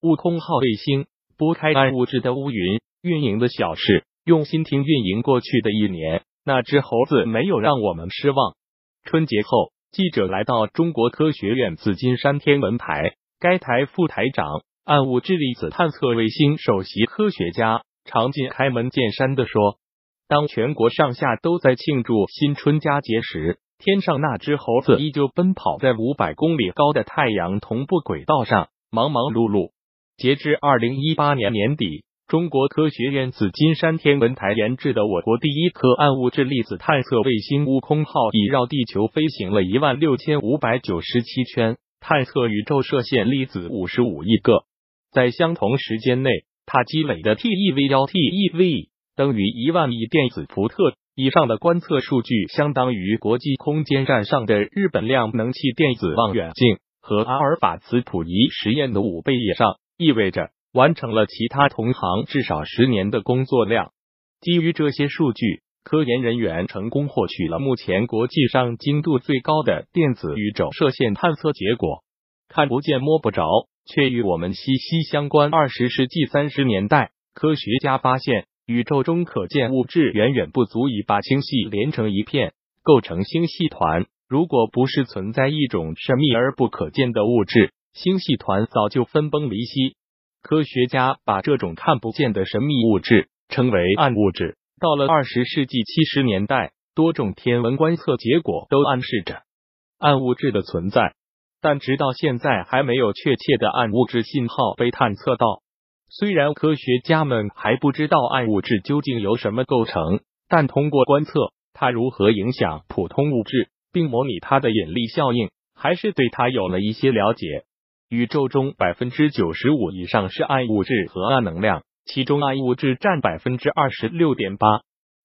悟空号卫星拨开暗物质的乌云，运营的小事，用心听运营过去的一年，那只猴子没有让我们失望。春节后，记者来到中国科学院紫金山天文台，该台副台长、暗物质粒子探测卫星首席科学家常进开门见山的说：“当全国上下都在庆祝新春佳节时，天上那只猴子依旧奔跑在五百公里高的太阳同步轨道上，忙忙碌碌。”截至二零一八年年底，中国科学院紫金山天文台研制的我国第一颗暗物质粒子探测卫星“悟空号”已绕地球飞行了一万六千五百九十七圈，探测宇宙射线粒子五十五亿个。在相同时间内，它积累的 TeV 幺 TeV 等于一万亿电子伏特。以上的观测数据相当于国际空间站上的日本量能器电子望远镜和阿尔法磁谱仪实验的五倍以上。意味着完成了其他同行至少十年的工作量。基于这些数据，科研人员成功获取了目前国际上精度最高的电子宇宙射线探测结果。看不见摸不着，却与我们息息相关。二十世纪三十年代，科学家发现宇宙中可见物质远远不足以把星系连成一片，构成星系团。如果不是存在一种神秘而不可见的物质，星系团早就分崩离析。科学家把这种看不见的神秘物质称为暗物质。到了二十世纪七十年代，多种天文观测结果都暗示着暗物质的存在，但直到现在还没有确切的暗物质信号被探测到。虽然科学家们还不知道暗物质究竟由什么构成，但通过观测它如何影响普通物质，并模拟它的引力效应，还是对它有了一些了解。宇宙中百分之九十五以上是暗物质和暗能量，其中暗物质占百分之二十六点八。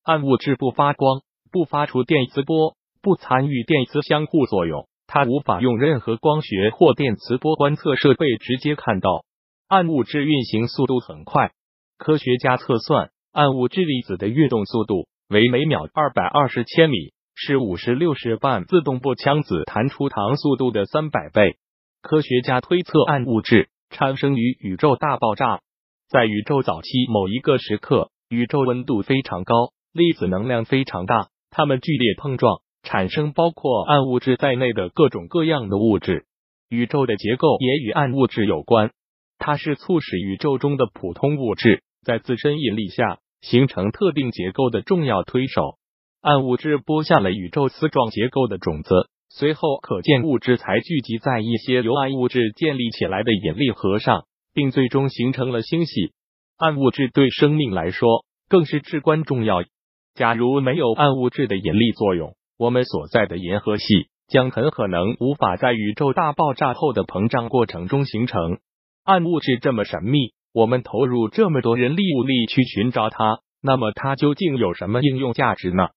暗物质不发光，不发出电磁波，不参与电磁相互作用，它无法用任何光学或电磁波观测设备直接看到。暗物质运行速度很快，科学家测算暗物质粒子的运动速度为每秒二百二十千米，是五十六式半自动步枪子弹出膛速度的三百倍。科学家推测，暗物质产生于宇宙大爆炸。在宇宙早期某一个时刻，宇宙温度非常高，粒子能量非常大，它们剧烈碰撞，产生包括暗物质在内的各种各样的物质。宇宙的结构也与暗物质有关，它是促使宇宙中的普通物质在自身引力下形成特定结构的重要推手。暗物质播下了宇宙丝状结构的种子。随后，可见物质才聚集在一些由暗物质建立起来的引力核上，并最终形成了星系。暗物质对生命来说更是至关重要。假如没有暗物质的引力作用，我们所在的银河系将很可能无法在宇宙大爆炸后的膨胀过程中形成。暗物质这么神秘，我们投入这么多人力物力去寻找它，那么它究竟有什么应用价值呢？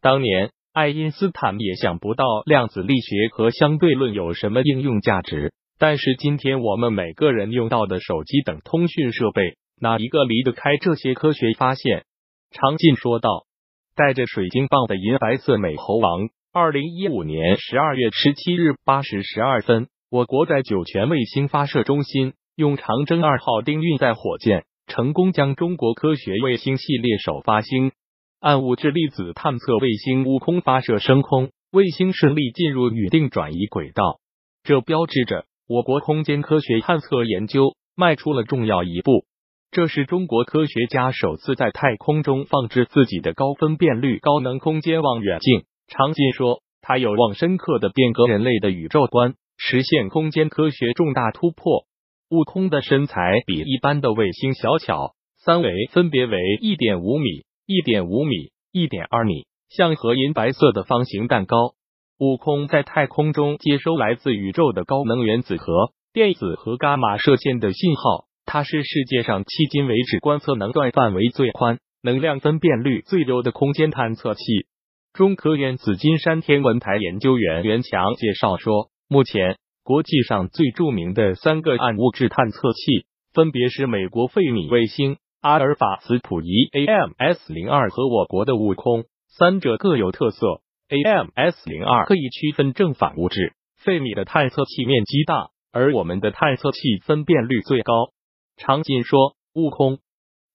当年。爱因斯坦也想不到量子力学和相对论有什么应用价值，但是今天我们每个人用到的手机等通讯设备，哪一个离得开这些科学发现？常进说道。带着水晶棒的银白色美猴王，二零一五年十二月十七日八时十二分，我国在酒泉卫星发射中心用长征二号丁运载火箭，成功将中国科学卫星系列首发星。暗物质粒子探测卫星“悟空”发射升空，卫星顺利进入预定转移轨道，这标志着我国空间科学探测研究迈出了重要一步。这是中国科学家首次在太空中放置自己的高分辨率高能空间望远镜。常进说，它有望深刻的变革人类的宇宙观，实现空间科学重大突破。悟空的身材比一般的卫星小巧，三维分别为一点五米。一点五米，一点二米，像和银白色的方形蛋糕。悟空在太空中接收来自宇宙的高能原子核、电子和伽马射线的信号。它是世界上迄今为止观测能段范围最宽、能量分辨率最优的空间探测器。中科院紫金山天文台研究员袁强介绍说，目前国际上最著名的三个暗物质探测器，分别是美国费米卫星。阿尔法磁谱仪 AMS 零二和我国的悟空，三者各有特色。AMS 零二可以区分正反物质，费米的探测器面积大，而我们的探测器分辨率最高。常进说，悟空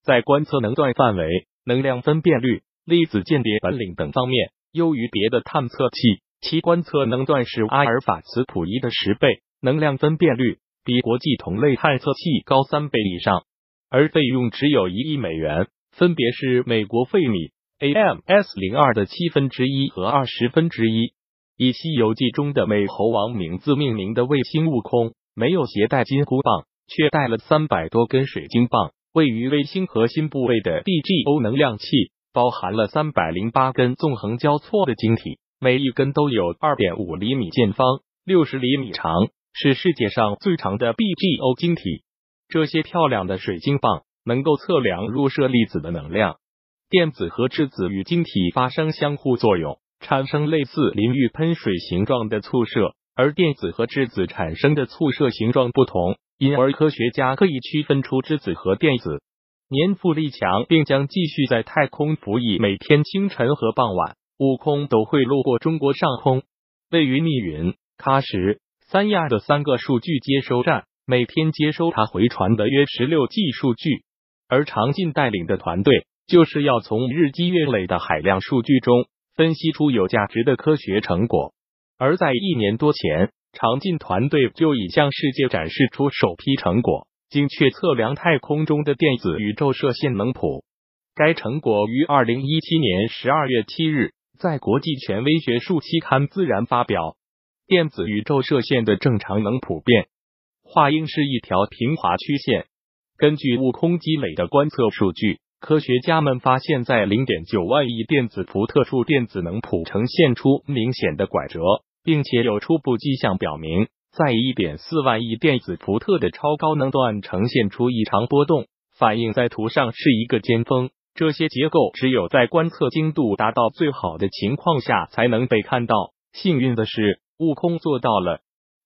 在观测能段范围、能量分辨率、粒子鉴别本领等方面优于别的探测器，其观测能段是阿尔法磁谱仪的十倍，能量分辨率比国际同类探测器高三倍以上，而费用只有一亿美元，分别是美国费米 AMS 零二的七分之一和二十分之一。以《西游记》中的美猴王名字命名的卫星悟空，没有携带金箍棒，却带了三百多根水晶棒。位于卫星核心部位的 DGO 能量器，包含了三百零八根纵横交错的晶体，每一根都有二点五厘米见方，六十厘米长，是世界上最长的 BGO 晶体。这些漂亮的水晶棒能够测量入射粒子的能量，电子和质子与晶体发生相互作用。产生类似淋浴喷水形状的簇射，而电子和质子产生的簇射形状不同，因而科学家可以区分出质子和电子。年富力强，并将继续在太空服役。每天清晨和傍晚，悟空都会路过中国上空。位于密云、喀什、三亚的三个数据接收站，每天接收他回传的约十六 G 数据。而常进带领的团队，就是要从日积月累的海量数据中。分析出有价值的科学成果，而在一年多前，常进团队就已向世界展示出首批成果——精确测量太空中的电子宇宙射线能谱。该成果于二零一七年十二月七日在国际权威学术期刊《自然》发表。电子宇宙射线的正常能谱变化应是一条平滑曲线。根据悟空积累的观测数据。科学家们发现，在零点九万亿电子伏特处，电子能谱呈现出明显的拐折，并且有初步迹象表明，在一点四万亿电子伏特的超高能段呈现出异常波动，反映在图上是一个尖峰。这些结构只有在观测精度达到最好的情况下才能被看到。幸运的是，悟空做到了。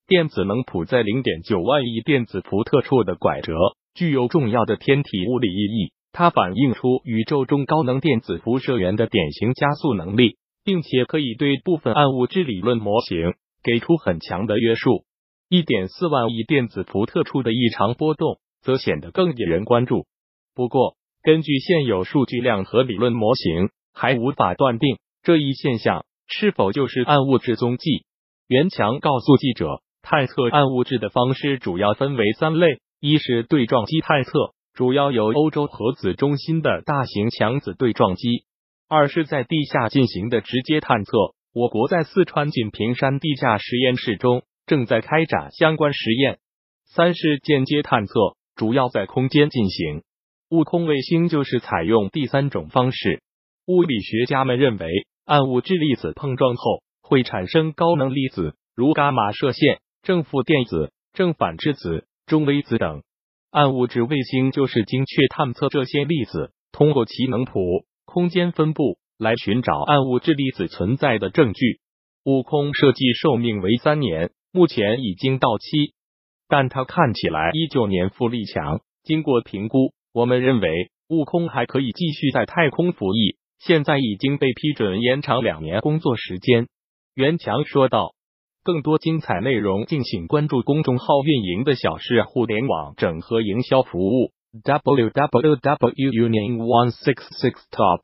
电子能谱在零点九万亿电子伏特处的拐折，具有重要的天体物理意义。它反映出宇宙中高能电子辐射源的典型加速能力，并且可以对部分暗物质理论模型给出很强的约束。一点四万亿电子伏特处的异常波动则显得更引人关注。不过，根据现有数据量和理论模型，还无法断定这一现象是否就是暗物质踪迹。袁强告诉记者，探测暗物质的方式主要分为三类：一是对撞机探测。主要由欧洲核子中心的大型强子对撞机。二是，在地下进行的直接探测。我国在四川锦屏山地下实验室中正在开展相关实验。三是间接探测，主要在空间进行。悟空卫星就是采用第三种方式。物理学家们认为，暗物质粒子碰撞后会产生高能粒子，如伽马射线、正负电子、正反质子、中微子等。暗物质卫星就是精确探测这些粒子，通过其能谱、空间分布来寻找暗物质粒子存在的证据。悟空设计寿命为三年，目前已经到期，但它看起来依旧年富力强。经过评估，我们认为悟空还可以继续在太空服役。现在已经被批准延长两年工作时间。袁强说道。更多精彩内容，敬请关注公众号运营的小事互联网整合营销服务 www union one six six top。